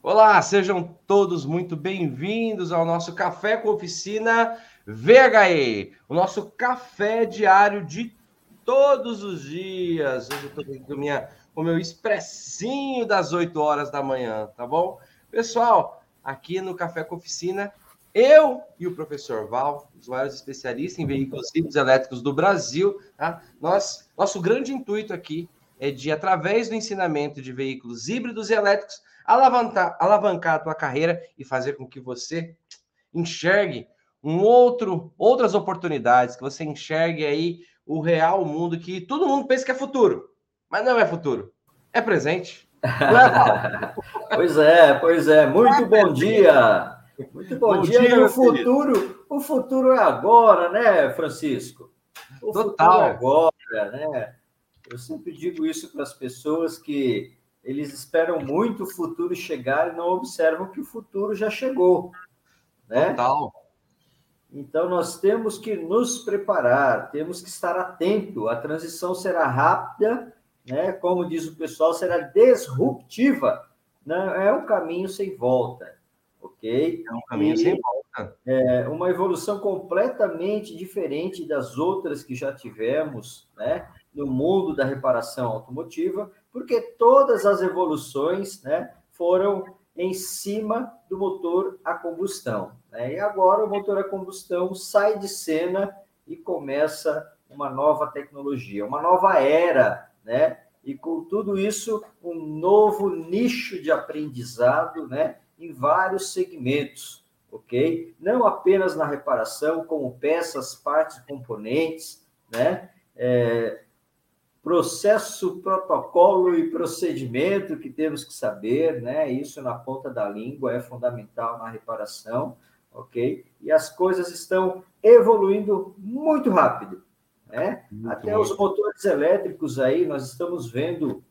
Olá, sejam todos muito bem-vindos ao nosso Café com Oficina VHE, o nosso café diário de todos os dias. Hoje eu estou aqui com, minha, com o meu expressinho das 8 horas da manhã, tá bom? Pessoal, aqui no Café com Oficina, eu e o professor Val, os maiores especialistas em veículos híbridos elétricos do Brasil, tá? Nós, nosso grande intuito aqui é de, através do ensinamento de veículos híbridos e elétricos, alavancar, alavancar a tua carreira e fazer com que você enxergue um outro, outras oportunidades, que você enxergue aí o real mundo que todo mundo pensa que é futuro, mas não é futuro, é presente. É, pois é, pois é. Muito bom dia. Muito bom, bom dia. dia o futuro, o futuro é agora, né, Francisco? O Total. futuro é agora, né? Eu sempre digo isso para as pessoas que eles esperam muito o futuro chegar e não observam que o futuro já chegou. Né? Total. Então, nós temos que nos preparar, temos que estar atento. A transição será rápida, né? como diz o pessoal, será disruptiva. Não é um caminho sem volta, ok? É um caminho e, sem volta. É uma evolução completamente diferente das outras que já tivemos, né? No mundo da reparação automotiva, porque todas as evoluções né, foram em cima do motor a combustão. Né? E agora o motor a combustão sai de cena e começa uma nova tecnologia, uma nova era, né? E com tudo isso, um novo nicho de aprendizado, né? Em vários segmentos, ok? Não apenas na reparação, como peças, partes, componentes, né? É, processo, protocolo e procedimento que temos que saber, né? Isso na ponta da língua é fundamental na reparação, ok? E as coisas estão evoluindo muito rápido, né? Muito Até os motores elétricos aí, nós estamos vendo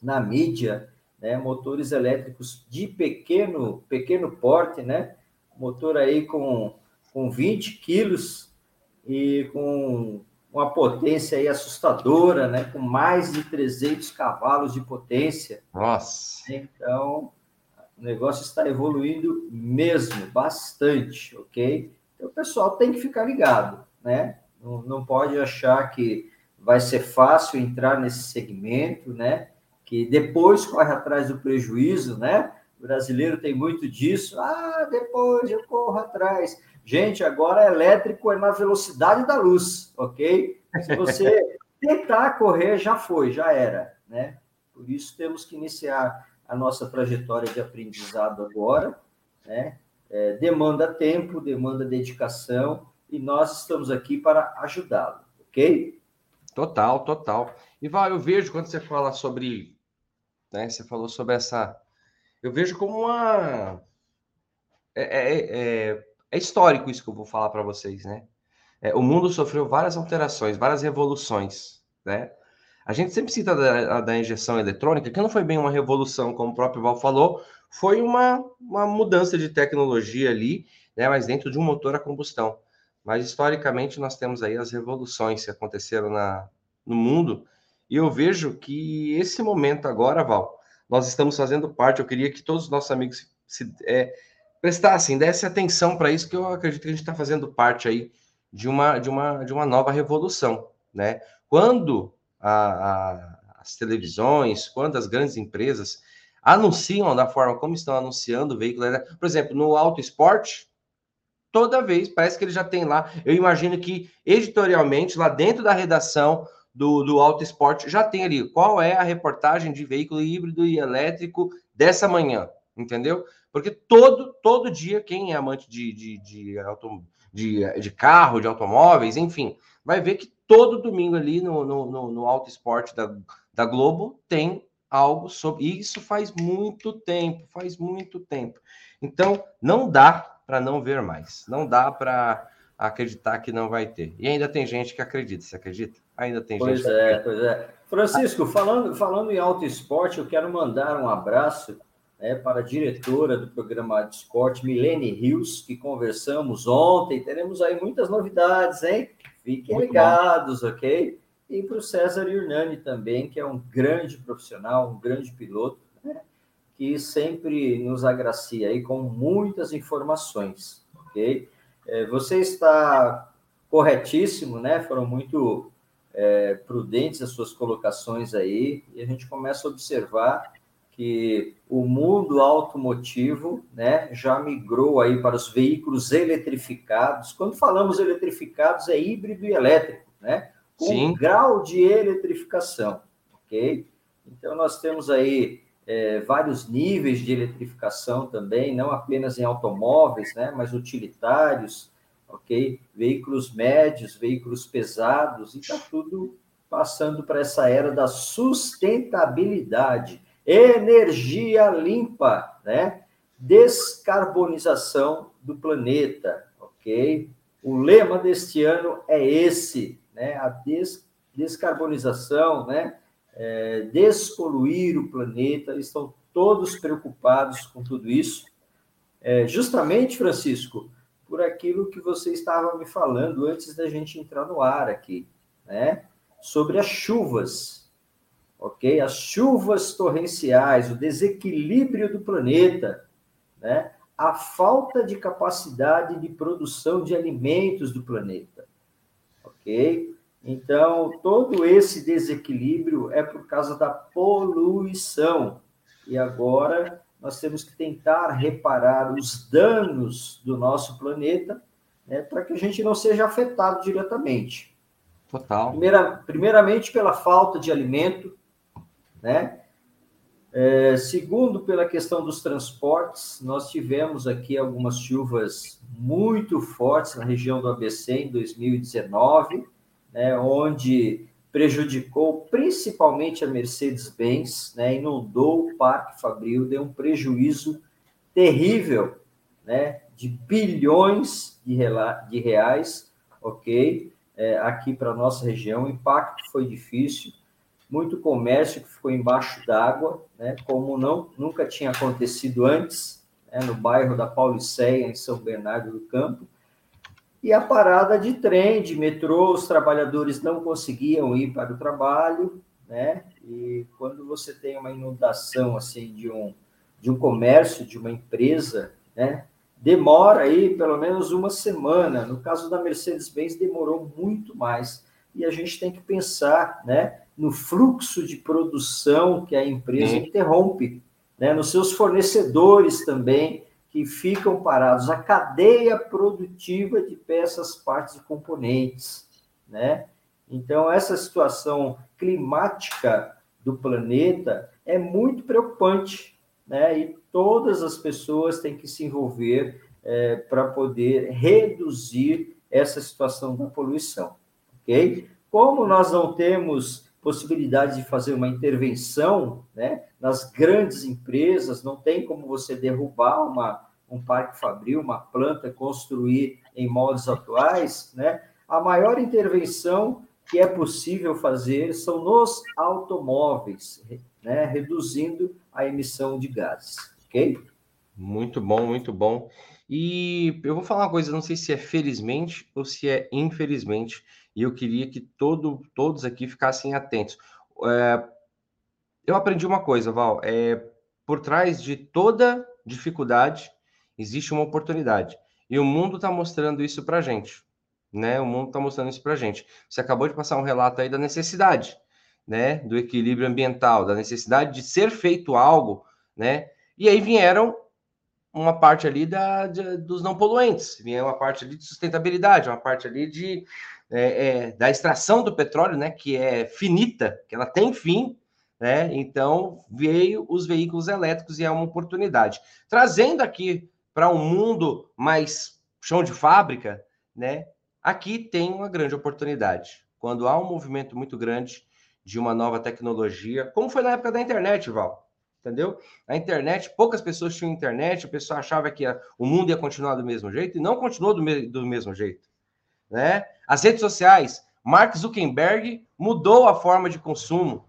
na mídia, né? Motores elétricos de pequeno, pequeno porte, né? Motor aí com, com 20 quilos e com uma potência aí assustadora, né? Com mais de 300 cavalos de potência. Nossa! Então, o negócio está evoluindo mesmo, bastante, ok? Então, o pessoal tem que ficar ligado, né? Não, não pode achar que vai ser fácil entrar nesse segmento, né? Que depois corre atrás do prejuízo, né? O brasileiro tem muito disso. Ah, depois eu corro atrás. Gente, agora elétrico é na velocidade da luz, ok? Se você tentar correr, já foi, já era, né? Por isso temos que iniciar a nossa trajetória de aprendizado agora, né? É, demanda tempo, demanda dedicação, e nós estamos aqui para ajudá-lo, ok? Total, total. E Val, eu vejo quando você fala sobre, né? Você falou sobre essa, eu vejo como uma é, é, é é histórico isso que eu vou falar para vocês, né? É, o mundo sofreu várias alterações, várias revoluções, né? A gente sempre cita da, da, injeção eletrônica, que não foi bem uma revolução, como o próprio Val falou, foi uma, uma mudança de tecnologia ali, né? Mas dentro de um motor a combustão. Mas historicamente nós temos aí as revoluções que aconteceram na, no mundo, e eu vejo que esse momento agora, Val, nós estamos fazendo parte. Eu queria que todos os nossos amigos se, é, prestassem, desse atenção para isso, que eu acredito que a gente está fazendo parte aí de uma, de uma, de uma nova revolução, né? Quando a, a, as televisões, quando as grandes empresas anunciam da forma como estão anunciando o veículo, né? por exemplo, no auto esporte, toda vez parece que ele já tem lá. Eu imagino que editorialmente, lá dentro da redação do, do Auto Esporte, já tem ali qual é a reportagem de veículo híbrido e elétrico dessa manhã, entendeu? Porque todo, todo dia, quem é amante de, de, de, auto, de, de carro, de automóveis, enfim, vai ver que todo domingo ali no, no, no, no Auto Esporte da, da Globo tem algo sobre. isso faz muito tempo, faz muito tempo. Então, não dá para não ver mais. Não dá para acreditar que não vai ter. E ainda tem gente que acredita, você acredita? Ainda tem pois gente. Pois é, pois é. Francisco, falando, falando em auto esporte, eu quero mandar um abraço né, para a diretora do programa de esporte, Milene Rios, que conversamos ontem. Teremos aí muitas novidades, hein? Fiquem Muito ligados, bom. ok? E para o César Hernani também, que é um grande profissional, um grande piloto, né? que sempre nos agracia aí com muitas informações, ok? É, você está corretíssimo, né? Foram muito é, prudentes as suas colocações aí, e a gente começa a observar que o mundo automotivo né, já migrou aí para os veículos eletrificados. Quando falamos eletrificados, é híbrido e elétrico, né? Com Sim. grau de eletrificação, ok? Então, nós temos aí é, vários níveis de eletrificação também, não apenas em automóveis, né, mas utilitários, ok? Veículos médios, veículos pesados, e está tudo passando para essa era da sustentabilidade energia limpa, né? Descarbonização do planeta, ok? O lema deste ano é esse, né? A des descarbonização, né? É, despoluir o planeta, estão todos preocupados com tudo isso. É, justamente, Francisco, por aquilo que você estava me falando antes da gente entrar no ar aqui, né? Sobre as chuvas, ok? As chuvas torrenciais, o desequilíbrio do planeta, né? A falta de capacidade de produção de alimentos do planeta, ok? Então, todo esse desequilíbrio é por causa da poluição. E agora nós temos que tentar reparar os danos do nosso planeta né, para que a gente não seja afetado diretamente. Total. Primeira, primeiramente, pela falta de alimento, né? É, segundo, pela questão dos transportes, nós tivemos aqui algumas chuvas muito fortes na região do ABC em 2019, né, onde prejudicou principalmente a Mercedes-Benz, né, inundou o Parque Fabril, deu um prejuízo terrível, né, de bilhões de, de reais, é, aqui para a nossa região. O impacto foi difícil muito comércio que ficou embaixo d'água, né, como não nunca tinha acontecido antes, né, no bairro da Pauliceia, em São Bernardo do Campo. E a parada de trem, de metrô, os trabalhadores não conseguiam ir para o trabalho, né? E quando você tem uma inundação assim de um de um comércio, de uma empresa, né? Demora aí pelo menos uma semana. No caso da Mercedes-Benz demorou muito mais. E a gente tem que pensar, né? No fluxo de produção que a empresa interrompe, né? nos seus fornecedores também, que ficam parados, a cadeia produtiva de peças, partes e componentes. Né? Então, essa situação climática do planeta é muito preocupante, né? e todas as pessoas têm que se envolver é, para poder reduzir essa situação da poluição. Ok? Como nós não temos possibilidade de fazer uma intervenção né, nas grandes empresas, não tem como você derrubar uma, um parque fabril, uma planta, construir em moldes atuais, né? A maior intervenção que é possível fazer são nos automóveis, né, reduzindo a emissão de gases, ok? Muito bom, muito bom. E eu vou falar uma coisa, não sei se é felizmente ou se é infelizmente, e eu queria que todo, todos aqui ficassem atentos. É, eu aprendi uma coisa, Val, é, por trás de toda dificuldade existe uma oportunidade. E o mundo está mostrando isso para gente. Né? O mundo está mostrando isso para gente. Você acabou de passar um relato aí da necessidade, né? Do equilíbrio ambiental, da necessidade de ser feito algo, né? E aí vieram uma parte ali da, de, dos não poluentes, vinha uma parte ali de sustentabilidade, uma parte ali de é, é, da extração do petróleo, né, que é finita, que ela tem fim, né? Então veio os veículos elétricos e é uma oportunidade. Trazendo aqui para um mundo mais chão de fábrica, né? Aqui tem uma grande oportunidade. Quando há um movimento muito grande de uma nova tecnologia, como foi na época da internet, Val, entendeu? A internet, poucas pessoas tinham internet, o pessoal achava que a, o mundo ia continuar do mesmo jeito e não continuou do, me, do mesmo jeito né? As redes sociais, Mark Zuckerberg mudou a forma de consumo,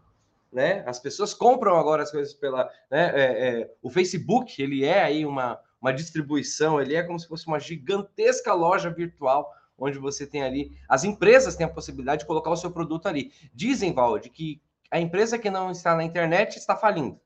né? As pessoas compram agora as coisas pela, né? É, é, o Facebook ele é aí uma, uma distribuição, ele é como se fosse uma gigantesca loja virtual onde você tem ali, as empresas têm a possibilidade de colocar o seu produto ali. Dizem, Valde, que a empresa que não está na internet está falindo.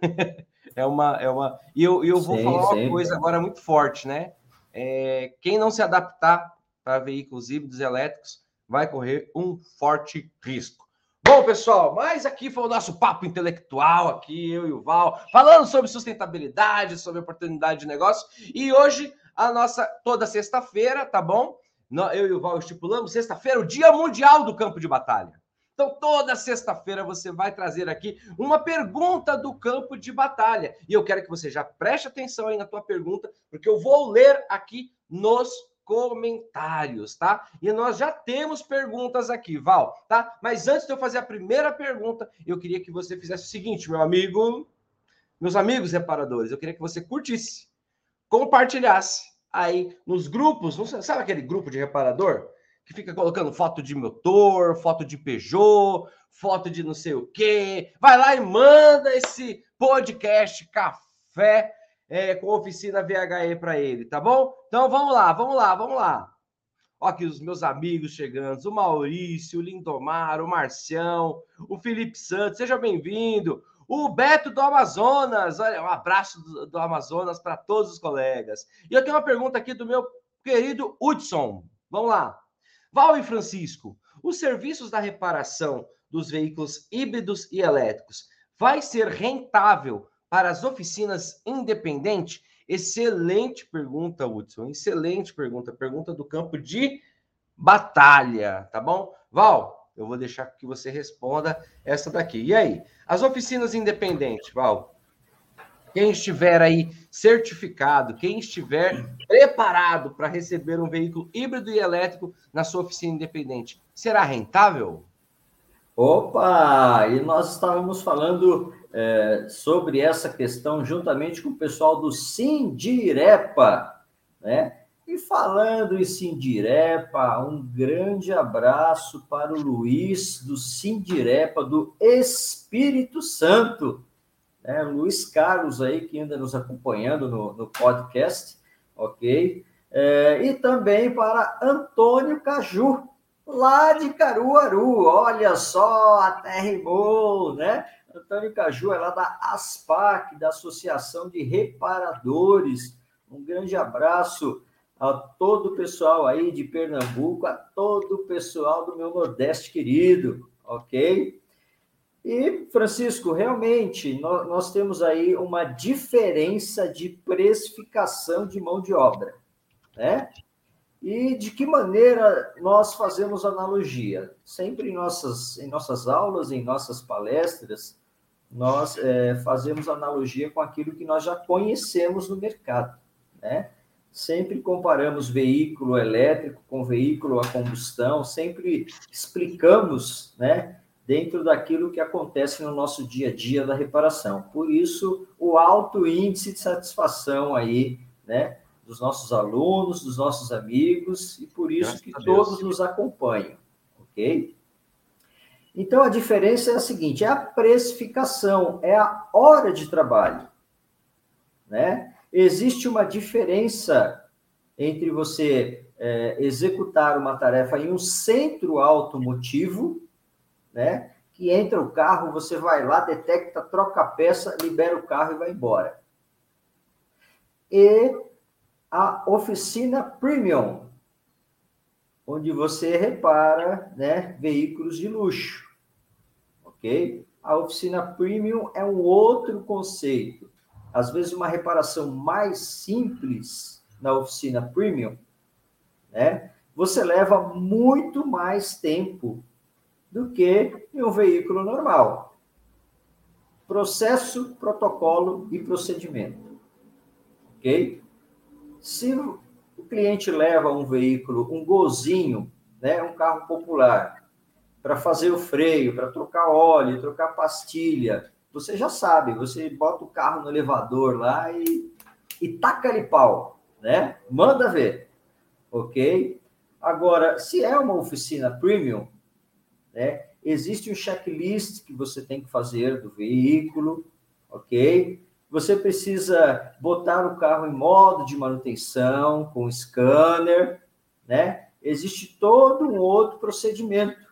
É uma, é uma. E eu, eu vou sim, falar uma sim. coisa agora muito forte, né? É, quem não se adaptar para veículos híbridos elétricos vai correr um forte risco. Bom, pessoal, mas aqui foi o nosso papo intelectual, aqui eu e o Val, falando sobre sustentabilidade, sobre oportunidade de negócio. E hoje, a nossa, toda sexta-feira, tá bom? Eu e o Val estipulamos sexta-feira, o Dia Mundial do Campo de Batalha. Então, toda sexta-feira você vai trazer aqui uma pergunta do campo de batalha. E eu quero que você já preste atenção aí na tua pergunta, porque eu vou ler aqui nos comentários, tá? E nós já temos perguntas aqui, Val, tá? Mas antes de eu fazer a primeira pergunta, eu queria que você fizesse o seguinte, meu amigo, meus amigos reparadores, eu queria que você curtisse, compartilhasse aí nos grupos, sabe aquele grupo de reparador que fica colocando foto de motor, foto de Peugeot, foto de não sei o quê? Vai lá e manda esse podcast café é, com oficina VHE para ele, tá bom? Então vamos lá, vamos lá, vamos lá. Ó, aqui os meus amigos chegando, o Maurício, o Lindomar, o Marcião, o Felipe Santos, seja bem-vindo. O Beto do Amazonas, olha, um abraço do, do Amazonas para todos os colegas. E eu tenho uma pergunta aqui do meu querido Hudson. Vamos lá. Val e Francisco, os serviços da reparação dos veículos híbridos e elétricos vai ser rentável para as oficinas independentes? Excelente pergunta, Hudson. Excelente pergunta. Pergunta do campo de batalha, tá bom? Val, eu vou deixar que você responda essa daqui. E aí? As oficinas independentes, Val? Quem estiver aí certificado, quem estiver preparado para receber um veículo híbrido e elétrico na sua oficina independente, será rentável? Opa! E nós estávamos falando é, sobre essa questão juntamente com o pessoal do Sindirepa, né? E falando em Sindirepa, um grande abraço para o Luiz do Sindirepa do Espírito Santo, né? Luiz Carlos aí que ainda nos acompanhando no, no podcast, ok? É, e também para Antônio Caju, lá de Caruaru, olha só, até rimou, né? Antônio Caju é lá da ASPAC, da Associação de Reparadores. Um grande abraço a todo o pessoal aí de Pernambuco, a todo o pessoal do meu Nordeste querido, ok? E, Francisco, realmente, nós, nós temos aí uma diferença de precificação de mão de obra, né? E de que maneira nós fazemos analogia? Sempre em nossas, em nossas aulas, em nossas palestras, nós é, fazemos analogia com aquilo que nós já conhecemos no mercado, né? Sempre comparamos veículo elétrico com veículo a combustão, sempre explicamos, né, dentro daquilo que acontece no nosso dia a dia da reparação. Por isso, o alto índice de satisfação aí, né, dos nossos alunos, dos nossos amigos, e por isso que todos nos acompanham, ok? Então, a diferença é a seguinte: é a precificação, é a hora de trabalho. Né? Existe uma diferença entre você é, executar uma tarefa em um centro automotivo, né? que entra o carro, você vai lá, detecta, troca a peça, libera o carro e vai embora. E a oficina premium, onde você repara né, veículos de luxo, ok? A oficina premium é um outro conceito. Às vezes, uma reparação mais simples na oficina premium, né, você leva muito mais tempo do que em um veículo normal. Processo, protocolo e procedimento. Ok? Se o cliente leva um veículo, um golzinho, né, um carro popular, para fazer o freio, para trocar óleo, trocar pastilha, você já sabe, você bota o carro no elevador lá e, e taca-lhe pau, né? Manda ver, ok? Agora, se é uma oficina premium, né, existe um checklist que você tem que fazer do veículo, ok? Você precisa botar o carro em modo de manutenção, com scanner, né? Existe todo um outro procedimento.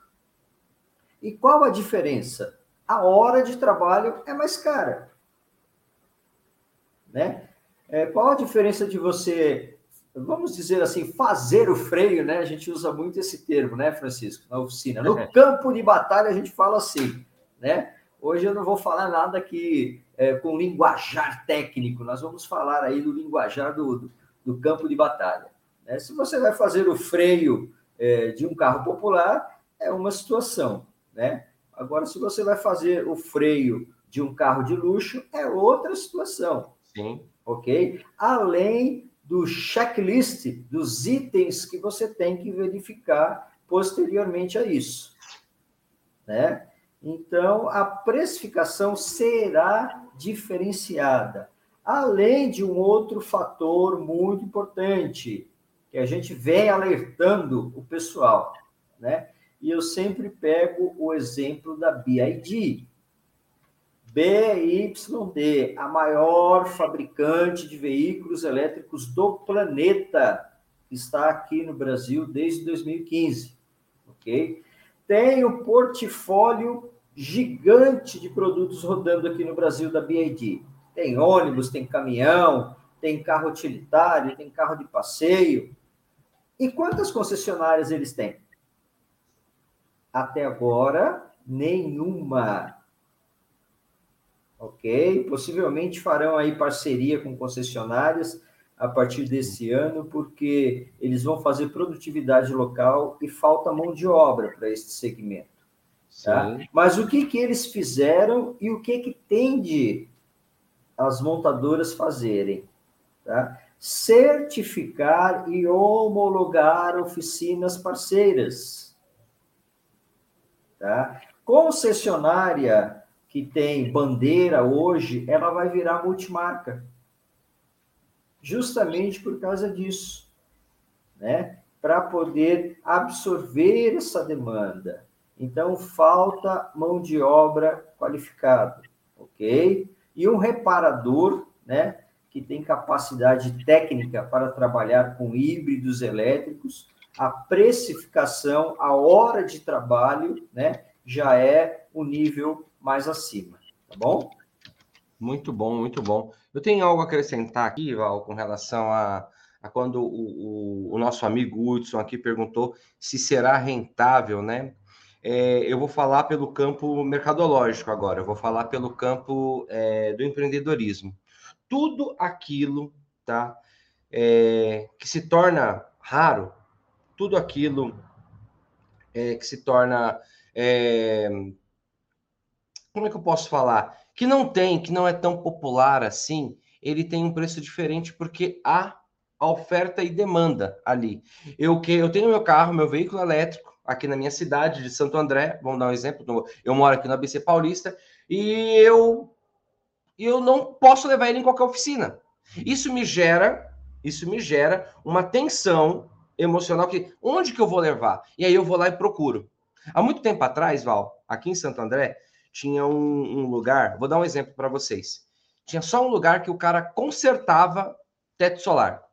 E qual a diferença? A hora de trabalho é mais cara. né? É, qual a diferença de você, vamos dizer assim, fazer o freio, né? A gente usa muito esse termo, né, Francisco, na oficina. No campo de batalha a gente fala assim, né? Hoje eu não vou falar nada que é, com linguajar técnico, nós vamos falar aí do linguajar do, do, do campo de batalha. Né? Se você vai fazer o freio é, de um carro popular, é uma situação, né? Agora, se você vai fazer o freio de um carro de luxo, é outra situação. Sim. Ok? Além do checklist dos itens que você tem que verificar posteriormente a isso. Né? Então, a precificação será diferenciada. Além de um outro fator muito importante, que a gente vem alertando o pessoal, né? E eu sempre pego o exemplo da BID. BYD, a maior fabricante de veículos elétricos do planeta, está aqui no Brasil desde 2015, ok? Tem o um portfólio gigante de produtos rodando aqui no Brasil da BID. Tem ônibus, tem caminhão, tem carro utilitário, tem carro de passeio. E quantas concessionárias eles têm? Até agora, nenhuma. Ok? Possivelmente farão aí parceria com concessionárias a partir desse ano, porque eles vão fazer produtividade local e falta mão de obra para esse segmento. Tá? Mas o que, que eles fizeram e o que, que tende as montadoras fazerem? Tá? Certificar e homologar oficinas parceiras. Tá? Concessionária que tem bandeira hoje, ela vai virar multimarca. Justamente por causa disso, né? Para poder absorver essa demanda. Então, falta mão de obra qualificada, ok? E um reparador, né? Que tem capacidade técnica para trabalhar com híbridos elétricos, a precificação, a hora de trabalho, né, já é o nível mais acima, tá bom? Muito bom, muito bom. Eu tenho algo a acrescentar aqui, Val, com relação a, a quando o, o, o, nosso amigo Hudson aqui perguntou se será rentável, né? É, eu vou falar pelo campo mercadológico agora, eu vou falar pelo campo é, do empreendedorismo. Tudo aquilo, tá? É, que se torna raro, tudo aquilo é, que se torna. Como é que eu posso falar? Que não tem, que não é tão popular assim, ele tem um preço diferente porque há oferta e demanda ali. Eu que eu tenho meu carro, meu veículo elétrico aqui na minha cidade de Santo André, vamos dar um exemplo, eu moro aqui na ABC Paulista e eu eu não posso levar ele em qualquer oficina. Isso me gera, isso me gera uma tensão emocional que onde que eu vou levar? E aí eu vou lá e procuro. Há muito tempo atrás, Val, aqui em Santo André, tinha um, um lugar, vou dar um exemplo para vocês. Tinha só um lugar que o cara consertava teto solar.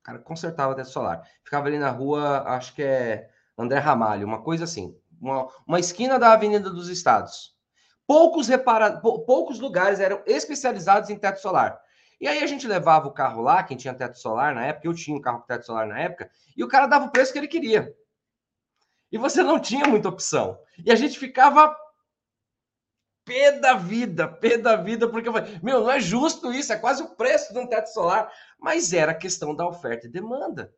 O cara consertava teto solar. Ficava ali na rua, acho que é André Ramalho, uma coisa assim. Uma, uma esquina da Avenida dos Estados. Poucos, repara... poucos lugares eram especializados em teto solar. E aí a gente levava o carro lá, quem tinha teto solar na época, eu tinha um carro com teto solar na época, e o cara dava o preço que ele queria. E você não tinha muita opção. E a gente ficava pé da vida, pé da vida, porque eu falei, meu, não é justo isso, é quase o preço de um teto solar. Mas era questão da oferta e demanda.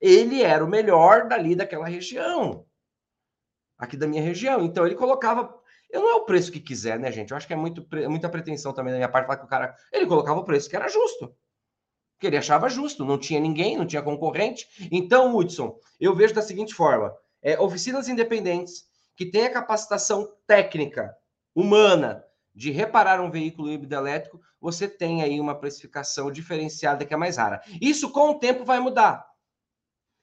Ele era o melhor dali daquela região, aqui da minha região. Então ele colocava eu não é o preço que quiser, né, gente? Eu acho que é muito, muita pretensão também da minha parte falar que o cara. Ele colocava o preço que era justo. Que ele achava justo. Não tinha ninguém, não tinha concorrente. Então, Hudson, eu vejo da seguinte forma: é, oficinas independentes que têm a capacitação técnica, humana, de reparar um veículo híbrido elétrico, você tem aí uma precificação diferenciada que é mais rara. Isso com o tempo vai mudar.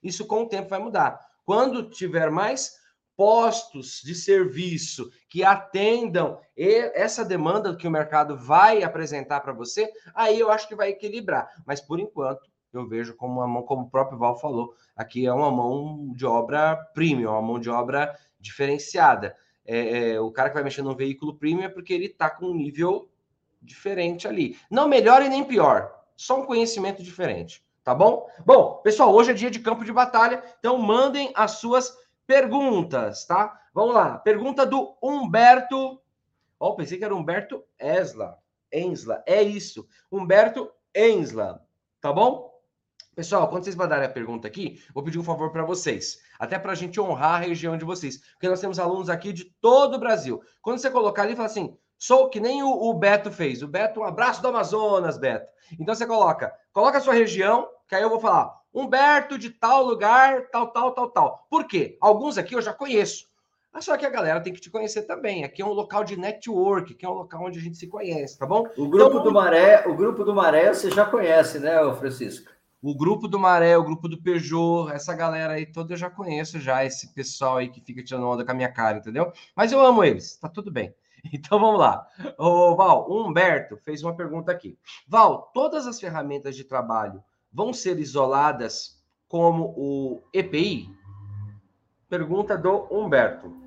Isso com o tempo vai mudar. Quando tiver mais postos de serviço que atendam essa demanda que o mercado vai apresentar para você, aí eu acho que vai equilibrar. Mas por enquanto, eu vejo como uma mão, como o próprio Val falou, aqui é uma mão de obra premium, uma mão de obra diferenciada. É, é, o cara que vai mexer no veículo premium é porque ele está com um nível diferente ali. Não melhor e nem pior, só um conhecimento diferente, tá bom? Bom, pessoal, hoje é dia de campo de batalha, então mandem as suas perguntas, tá? Vamos lá. Pergunta do Humberto. Oh, pensei que era Humberto Esla. Ensla. É isso. Humberto Ensla. Tá bom? Pessoal, quando vocês mandarem a pergunta aqui, vou pedir um favor para vocês, até para a gente honrar a região de vocês, porque nós temos alunos aqui de todo o Brasil. Quando você colocar ali, fala assim, sou que nem o, o Beto fez. O Beto, um abraço do Amazonas, Beto. Então você coloca, coloca a sua região, que aí eu vou falar, Humberto de tal lugar, tal, tal, tal, tal. Por quê? Alguns aqui eu já conheço. Mas só que a galera tem que te conhecer também. Aqui é um local de network, que é um local onde a gente se conhece, tá bom? O grupo então, do Maré, o grupo do Maré você já conhece, né, Francisco? O grupo do Maré, o grupo do Peugeot, essa galera aí toda eu já conheço já, esse pessoal aí que fica tirando onda com a minha cara, entendeu? Mas eu amo eles, tá tudo bem. Então vamos lá. O Val, o Humberto fez uma pergunta aqui. Val, todas as ferramentas de trabalho vão ser isoladas como o EPI? Pergunta do Humberto.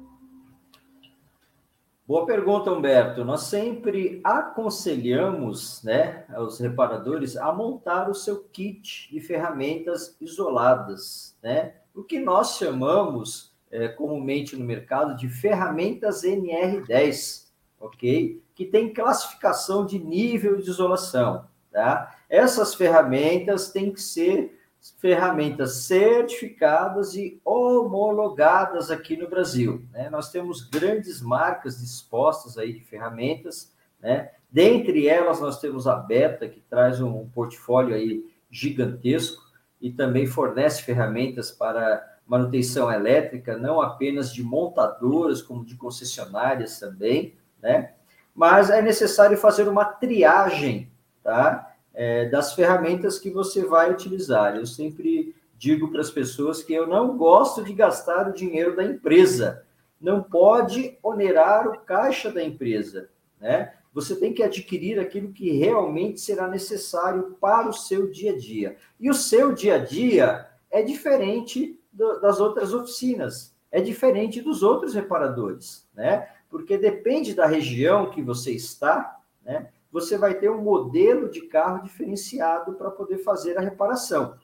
Boa pergunta, Humberto. Nós sempre aconselhamos né, aos reparadores a montar o seu kit de ferramentas isoladas, né? O que nós chamamos é, comumente no mercado de ferramentas NR10, ok? Que tem classificação de nível de isolação, tá? Essas ferramentas têm que ser ferramentas certificadas e homologadas aqui no Brasil. Né? Nós temos grandes marcas dispostas aí de ferramentas, né? Dentre elas, nós temos a Beta, que traz um portfólio aí gigantesco e também fornece ferramentas para manutenção elétrica, não apenas de montadoras, como de concessionárias também, né? Mas é necessário fazer uma triagem, tá? É, das ferramentas que você vai utilizar. Eu sempre digo para as pessoas que eu não gosto de gastar o dinheiro da empresa. Não pode onerar o caixa da empresa, né? Você tem que adquirir aquilo que realmente será necessário para o seu dia a dia. E o seu dia a dia é diferente do, das outras oficinas, é diferente dos outros reparadores, né? Porque depende da região que você está, né? Você vai ter um modelo de carro diferenciado para poder fazer a reparação.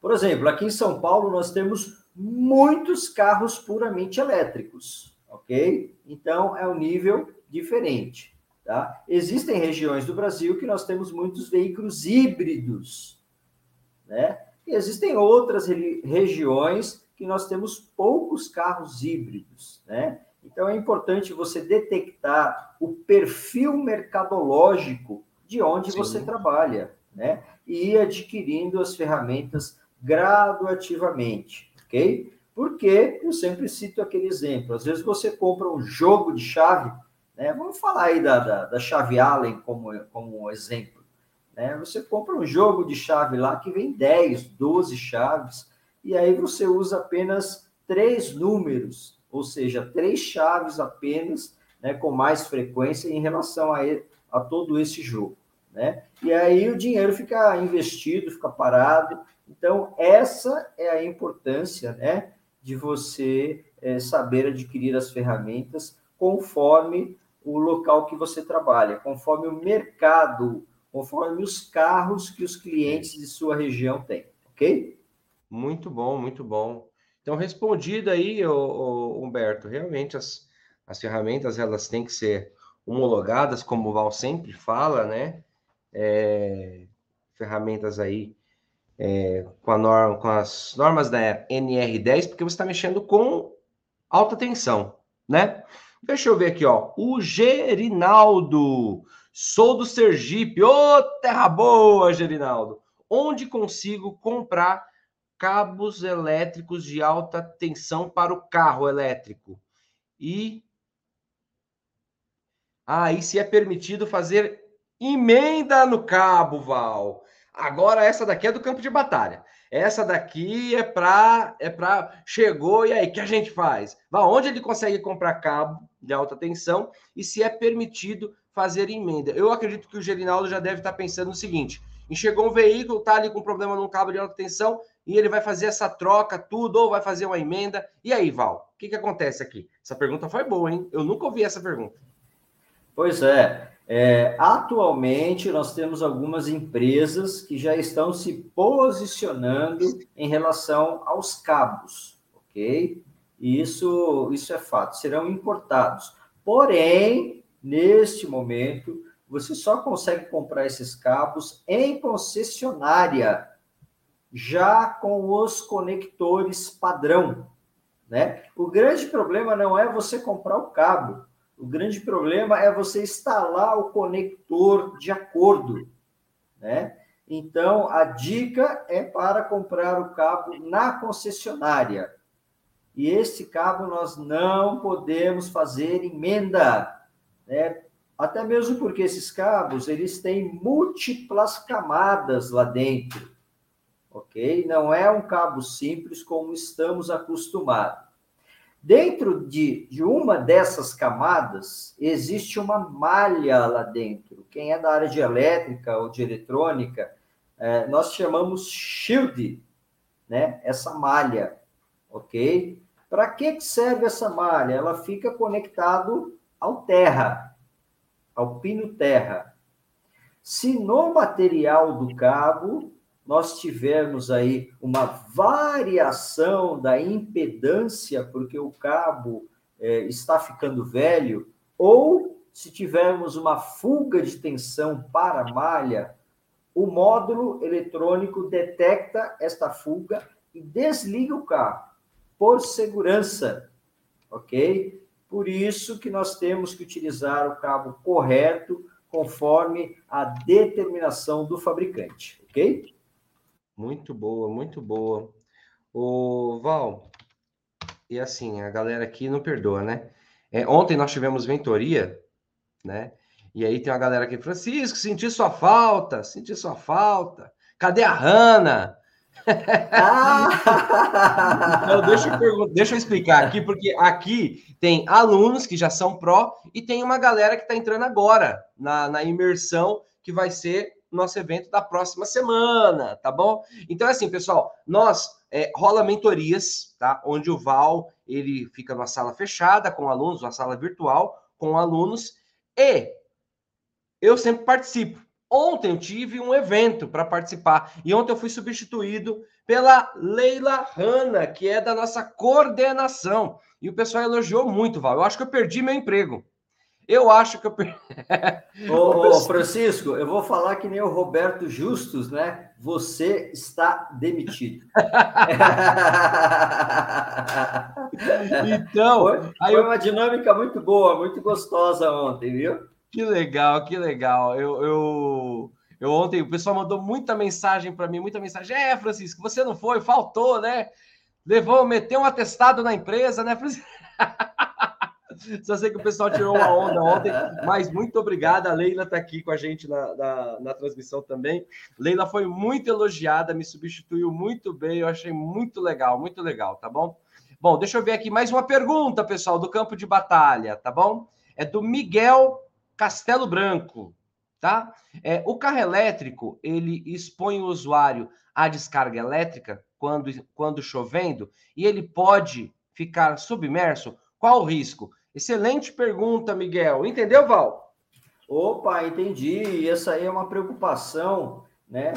Por exemplo, aqui em São Paulo nós temos muitos carros puramente elétricos, ok? Então é um nível diferente, tá? Existem regiões do Brasil que nós temos muitos veículos híbridos, né? E existem outras regiões que nós temos poucos carros híbridos, né? Então, é importante você detectar o perfil mercadológico de onde Sim. você trabalha, né? E ir adquirindo as ferramentas graduativamente, ok? Porque eu sempre cito aquele exemplo. Às vezes você compra um jogo de chave, né? Vamos falar aí da, da, da chave Allen como, como exemplo. Né? Você compra um jogo de chave lá que vem 10, 12 chaves, e aí você usa apenas três números ou seja, três chaves apenas, né, com mais frequência em relação a, a todo esse jogo. Né? E aí o dinheiro fica investido, fica parado. Então, essa é a importância né, de você é, saber adquirir as ferramentas conforme o local que você trabalha, conforme o mercado, conforme os carros que os clientes de sua região têm, ok? Muito bom, muito bom. Então, respondido aí, o, o Humberto, realmente as, as ferramentas elas têm que ser homologadas, como o Val sempre fala, né? É, ferramentas aí é, com, a norma, com as normas da NR10, porque você está mexendo com alta tensão, né? Deixa eu ver aqui, ó. O Gerinaldo. Sou do Sergipe. Ô, terra boa, Gerinaldo. Onde consigo comprar cabos elétricos de alta tensão para o carro elétrico. E aí ah, se é permitido fazer emenda no cabo, Val. Agora essa daqui é do campo de batalha. Essa daqui é para é para chegou e aí que a gente faz? Val, onde ele consegue comprar cabo de alta tensão e se é permitido fazer emenda? Eu acredito que o Gerinaldo já deve estar pensando no seguinte: enxergou um veículo, tá ali com problema num cabo de alta tensão, e ele vai fazer essa troca, tudo, ou vai fazer uma emenda. E aí, Val, o que, que acontece aqui? Essa pergunta foi boa, hein? Eu nunca ouvi essa pergunta. Pois é. É, atualmente, nós temos algumas empresas que já estão se posicionando em relação aos cabos, ok? E isso, isso é fato, serão importados. Porém, neste momento, você só consegue comprar esses cabos em concessionária, já com os conectores padrão. Né? O grande problema não é você comprar o cabo, o grande problema é você instalar o conector de acordo. Né? Então, a dica é para comprar o cabo na concessionária. E esse cabo nós não podemos fazer emenda, né? Até mesmo porque esses cabos, eles têm múltiplas camadas lá dentro, ok? Não é um cabo simples como estamos acostumados. Dentro de, de uma dessas camadas, existe uma malha lá dentro. Quem é da área de elétrica ou de eletrônica, é, nós chamamos shield, né? Essa malha, ok? Para que serve essa malha? Ela fica conectado ao terra, ao pino terra. Se no material do cabo nós tivermos aí uma variação da impedância, porque o cabo é, está ficando velho, ou se tivermos uma fuga de tensão para a malha, o módulo eletrônico detecta esta fuga e desliga o cabo por segurança, ok? Por isso que nós temos que utilizar o cabo correto, conforme a determinação do fabricante, ok? Muito boa, muito boa. O Val, e assim, a galera aqui não perdoa, né? É, ontem nós tivemos mentoria, né? E aí tem uma galera aqui, Francisco, senti sua falta, senti sua falta. Cadê a Hanna? Ah! então, deixa eu, deixa eu explicar aqui, porque aqui tem alunos que já são pró e tem uma galera que está entrando agora na, na imersão que vai ser nosso evento da próxima semana, tá bom? Então, assim, pessoal, nós é, rola mentorias, tá? Onde o Val ele fica numa sala fechada com alunos, uma sala virtual com alunos, e eu sempre participo. Ontem eu tive um evento para participar e ontem eu fui substituído pela Leila Hanna, que é da nossa coordenação. E o pessoal elogiou muito, Val. Eu acho que eu perdi meu emprego. Eu acho que eu perdi. ô, ô, Francisco, eu vou falar que nem o Roberto Justus, né? Você está demitido. então, foi, foi eu... uma dinâmica muito boa, muito gostosa ontem, viu? Que legal, que legal. Eu, eu, eu ontem, o pessoal mandou muita mensagem para mim, muita mensagem. É, Francisco, você não foi, faltou, né? Levou, meteu um atestado na empresa, né, Francisco? Só sei que o pessoal tirou uma onda ontem, mas muito obrigada. A Leila está aqui com a gente na, na, na, transmissão também. Leila foi muito elogiada, me substituiu muito bem, eu achei muito legal, muito legal, tá bom? Bom, deixa eu ver aqui mais uma pergunta, pessoal, do campo de batalha, tá bom? É do Miguel Castelo Branco, tá? É, o carro elétrico, ele expõe o usuário à descarga elétrica quando, quando chovendo e ele pode ficar submerso? Qual o risco? Excelente pergunta, Miguel. Entendeu, Val? Opa, entendi. Essa aí é uma preocupação, né?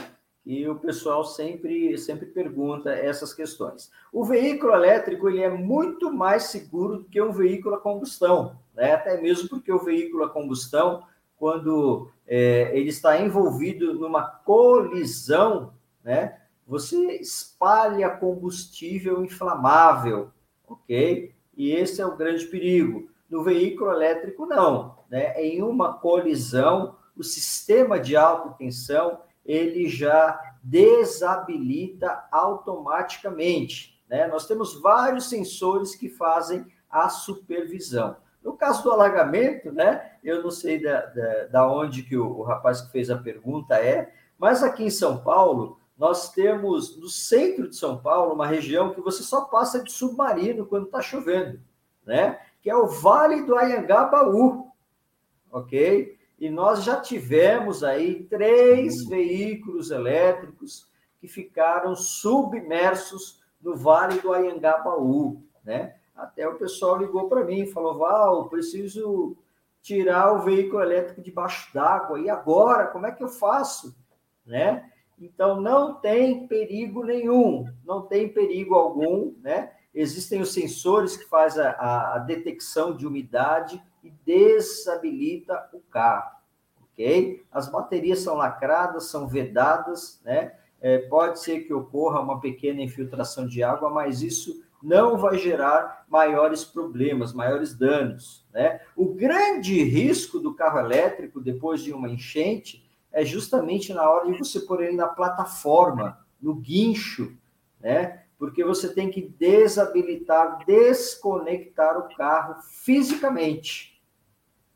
E o pessoal sempre, sempre pergunta essas questões. O veículo elétrico ele é muito mais seguro do que um veículo a combustão né? até mesmo porque o veículo a combustão, quando é, ele está envolvido numa colisão, né? você espalha combustível inflamável, ok? E esse é o grande perigo. No veículo elétrico, não. Né? Em uma colisão, o sistema de alta tensão ele já desabilita automaticamente. Né? Nós temos vários sensores que fazem a supervisão. No caso do alagamento, né? Eu não sei da, da, da onde que o, o rapaz que fez a pergunta é, mas aqui em São Paulo, nós temos no centro de São Paulo uma região que você só passa de submarino quando está chovendo, né? Que é o Vale do Ayangabaú, ok? E nós já tivemos aí três veículos elétricos que ficaram submersos no Vale do Ayangabaú, né? Até o pessoal ligou para mim, falou: Val, preciso tirar o veículo elétrico debaixo d'água. E agora, como é que eu faço? Né? Então, não tem perigo nenhum, não tem perigo algum, né? Existem os sensores que fazem a, a detecção de umidade e desabilita o carro, ok? As baterias são lacradas, são vedadas, né? É, pode ser que ocorra uma pequena infiltração de água, mas isso não vai gerar maiores problemas, maiores danos. Né? O grande risco do carro elétrico depois de uma enchente é justamente na hora de você pôr ele na plataforma, no guincho, né? Porque você tem que desabilitar, desconectar o carro fisicamente,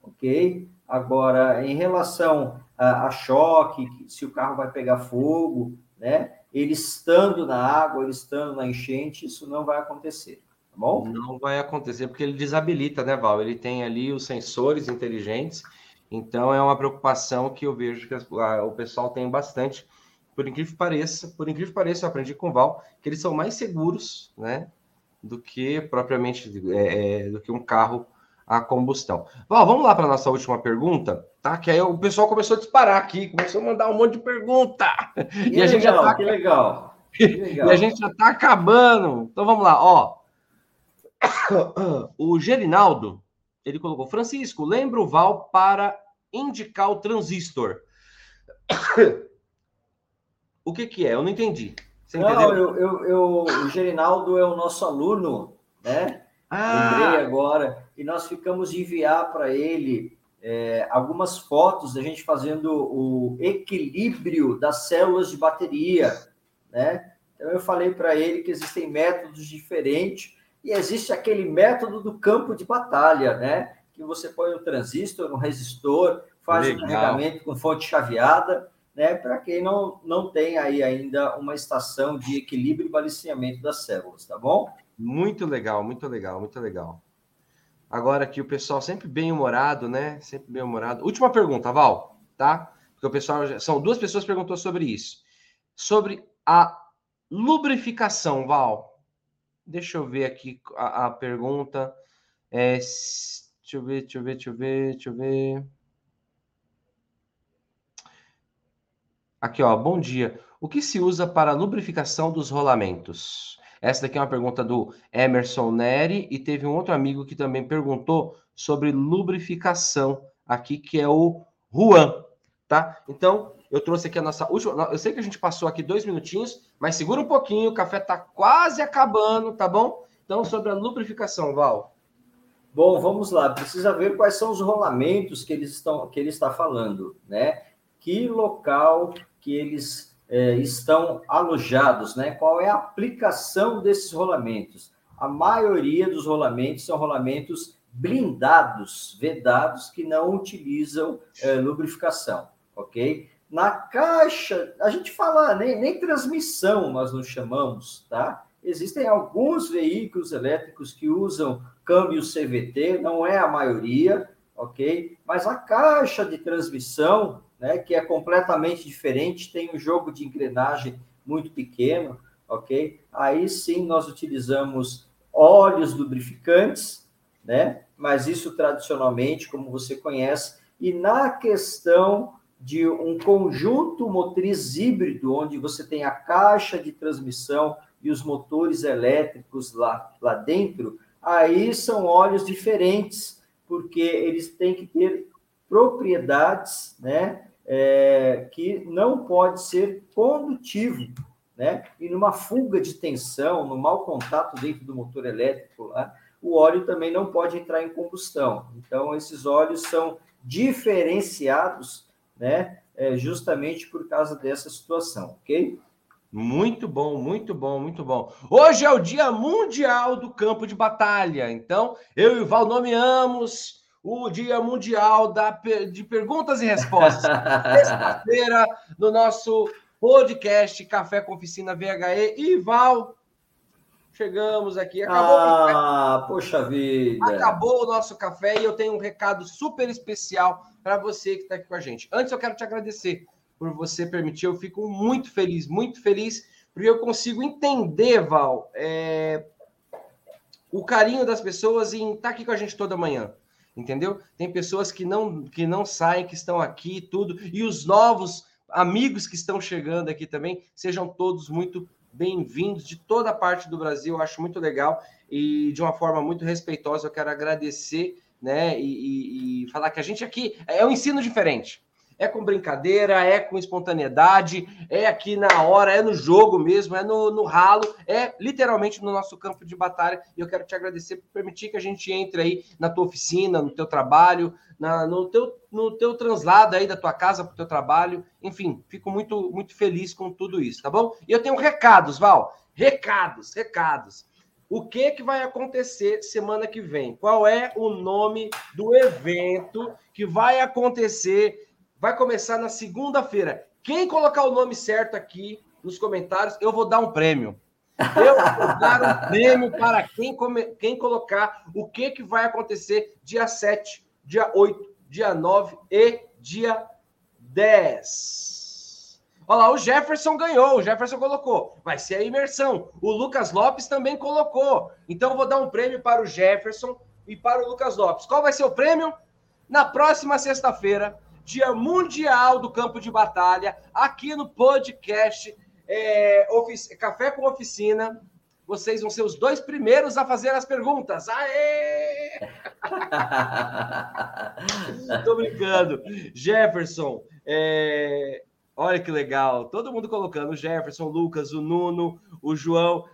ok? Agora, em relação a, a choque, se o carro vai pegar fogo, né? Ele estando na água, ele estando na enchente, isso não vai acontecer, tá bom? Não vai acontecer porque ele desabilita, né, Val? Ele tem ali os sensores inteligentes, então é uma preocupação que eu vejo que o pessoal tem bastante. Por incrível que pareça, por incrível que pareça, eu aprendi com o Val que eles são mais seguros, né, do que propriamente é, é do que um carro a combustão. Val, vamos lá para a nossa última pergunta, tá? Que aí o pessoal começou a disparar aqui, começou a mandar um monte de pergunta. Que e legal, a gente já tá... que legal. Que legal. e a gente já está acabando. Então vamos lá, ó. O Gerinaldo, ele colocou, Francisco, lembra o Val para indicar o transistor. o que que é? Eu não entendi. Você não, entendeu? Eu, eu, eu, o Gerinaldo é o nosso aluno, né? Ah. Lembrei agora. E nós ficamos enviar para ele é, algumas fotos da gente fazendo o equilíbrio das células de bateria, né? Então eu falei para ele que existem métodos diferentes e existe aquele método do campo de batalha, né? Que você põe um transistor, um resistor, faz Legal. um carregamento com fonte chaveada, né? Para quem não, não tem aí ainda uma estação de equilíbrio e balanceamento das células, tá bom? Muito legal, muito legal, muito legal. Agora aqui o pessoal sempre bem humorado, né? Sempre bem humorado. Última pergunta, Val, tá? Porque o pessoal são duas pessoas perguntou sobre isso. Sobre a lubrificação, Val. Deixa eu ver aqui a, a pergunta. É, deixa eu ver, deixa eu ver, deixa eu ver, deixa eu ver. Aqui, ó, bom dia. O que se usa para lubrificação dos rolamentos? Essa daqui é uma pergunta do Emerson Neri e teve um outro amigo que também perguntou sobre lubrificação aqui, que é o Juan, tá? Então, eu trouxe aqui a nossa última. Eu sei que a gente passou aqui dois minutinhos, mas segura um pouquinho, o café tá quase acabando, tá bom? Então, sobre a lubrificação, Val. Bom, vamos lá. Precisa ver quais são os rolamentos que eles estão, que ele está falando, né? Que local que eles é, estão alojados, né? Qual é a aplicação desses rolamentos? A maioria dos rolamentos são rolamentos blindados, vedados, que não utilizam é, lubrificação, ok? Na caixa, a gente fala, nem, nem transmissão nós não chamamos, tá? Existem alguns veículos elétricos que usam câmbio CVT, não é a maioria, ok? Mas a caixa de transmissão, né, que é completamente diferente, tem um jogo de engrenagem muito pequeno, ok? Aí sim nós utilizamos óleos lubrificantes, né? Mas isso tradicionalmente, como você conhece, e na questão de um conjunto motriz híbrido, onde você tem a caixa de transmissão e os motores elétricos lá, lá dentro, aí são óleos diferentes, porque eles têm que ter propriedades, né? É, que não pode ser condutivo, né? E numa fuga de tensão, no mau contato dentro do motor elétrico, lá, o óleo também não pode entrar em combustão. Então, esses óleos são diferenciados, né? É, justamente por causa dessa situação, ok? Muito bom, muito bom, muito bom. Hoje é o Dia Mundial do Campo de Batalha. Então, eu e o Val nomeamos o Dia Mundial da, de Perguntas e Respostas. Sexta-feira, no nosso podcast Café com Oficina VHE. E Val, chegamos aqui. Acabou ah, poxa vida. Acabou o nosso café e eu tenho um recado super especial para você que está aqui com a gente. Antes, eu quero te agradecer por você permitir. Eu fico muito feliz, muito feliz, porque eu consigo entender, Val, é, o carinho das pessoas em estar tá aqui com a gente toda manhã. Entendeu? Tem pessoas que não que não saem, que estão aqui, tudo, e os novos amigos que estão chegando aqui também, sejam todos muito bem-vindos de toda a parte do Brasil, eu acho muito legal e de uma forma muito respeitosa eu quero agradecer, né, e, e, e falar que a gente aqui é um ensino diferente, é com brincadeira, é com espontaneidade, é aqui na hora, é no jogo mesmo, é no, no ralo, é literalmente no nosso campo de batalha. E eu quero te agradecer por permitir que a gente entre aí na tua oficina, no teu trabalho, na, no, teu, no teu translado aí da tua casa para o teu trabalho. Enfim, fico muito, muito feliz com tudo isso, tá bom? E eu tenho recados, Val. Recados, recados. O que, que vai acontecer semana que vem? Qual é o nome do evento que vai acontecer vai começar na segunda-feira. Quem colocar o nome certo aqui nos comentários, eu vou dar um prêmio. Eu vou dar um prêmio para quem, come, quem colocar o que, que vai acontecer dia 7, dia 8, dia 9 e dia 10. Olha lá, o Jefferson ganhou, o Jefferson colocou. Vai ser a imersão. O Lucas Lopes também colocou. Então, eu vou dar um prêmio para o Jefferson e para o Lucas Lopes. Qual vai ser o prêmio? Na próxima sexta-feira, Dia Mundial do Campo de Batalha, aqui no podcast é, Café com Oficina. Vocês vão ser os dois primeiros a fazer as perguntas. Aê! Tô brincando. Jefferson, é... olha que legal. Todo mundo colocando. O Jefferson, o Lucas, o Nuno, o João.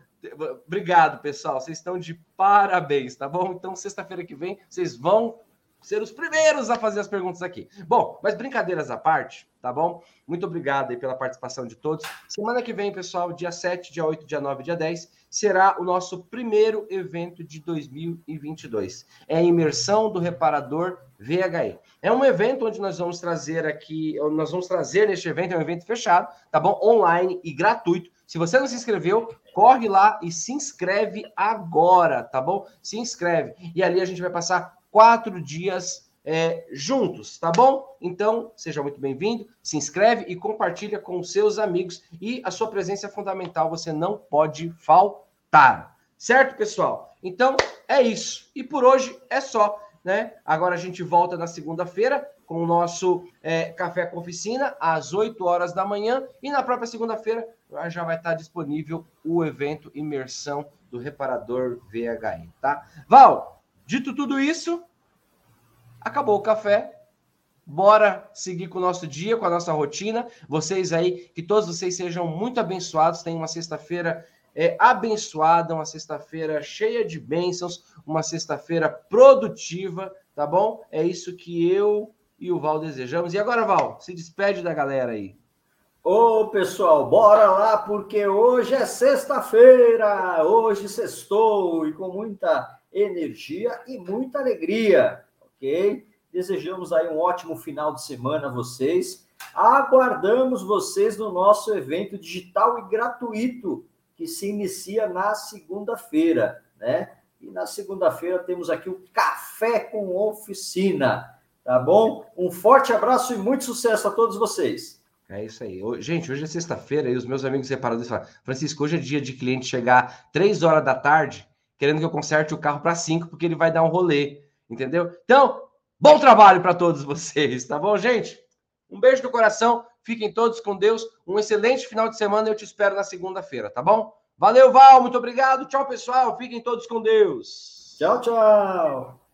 Obrigado, pessoal. Vocês estão de parabéns, tá bom? Então, sexta-feira que vem, vocês vão ser os primeiros a fazer as perguntas aqui. Bom, mas brincadeiras à parte, tá bom? Muito obrigado aí pela participação de todos. Semana que vem, pessoal, dia 7, dia 8, dia 9, dia 10, será o nosso primeiro evento de 2022. É a imersão do reparador VHE. É um evento onde nós vamos trazer aqui, nós vamos trazer neste evento, é um evento fechado, tá bom? Online e gratuito. Se você não se inscreveu, corre lá e se inscreve agora, tá bom? Se inscreve. E ali a gente vai passar quatro dias é, juntos, tá bom? Então, seja muito bem-vindo, se inscreve e compartilha com seus amigos. E a sua presença é fundamental, você não pode faltar. Certo, pessoal? Então, é isso. E por hoje é só. Né? Agora a gente volta na segunda-feira com o nosso é, Café com Oficina, às 8 horas da manhã. E na própria segunda-feira já vai estar disponível o evento Imersão do Reparador VHI, tá? Val, Dito tudo isso, acabou o café. Bora seguir com o nosso dia, com a nossa rotina. Vocês aí, que todos vocês sejam muito abençoados. Tenham uma sexta-feira é, abençoada, uma sexta-feira cheia de bênçãos, uma sexta-feira produtiva, tá bom? É isso que eu e o Val desejamos. E agora, Val, se despede da galera aí. Ô, pessoal, bora lá, porque hoje é sexta-feira, hoje sextou, e com muita energia e muita alegria, ok? Desejamos aí um ótimo final de semana a vocês. Aguardamos vocês no nosso evento digital e gratuito que se inicia na segunda-feira, né? E na segunda-feira temos aqui o Café com Oficina, tá bom? Um forte abraço e muito sucesso a todos vocês. É isso aí. Gente, hoje é sexta-feira e os meus amigos separados falam: Francisco, hoje é dia de cliente chegar três horas da tarde querendo que eu conserte o carro para 5, porque ele vai dar um rolê, entendeu? Então, bom trabalho para todos vocês, tá bom, gente? Um beijo no coração, fiquem todos com Deus, um excelente final de semana, eu te espero na segunda-feira, tá bom? Valeu, Val, muito obrigado, tchau, pessoal, fiquem todos com Deus. Tchau, tchau.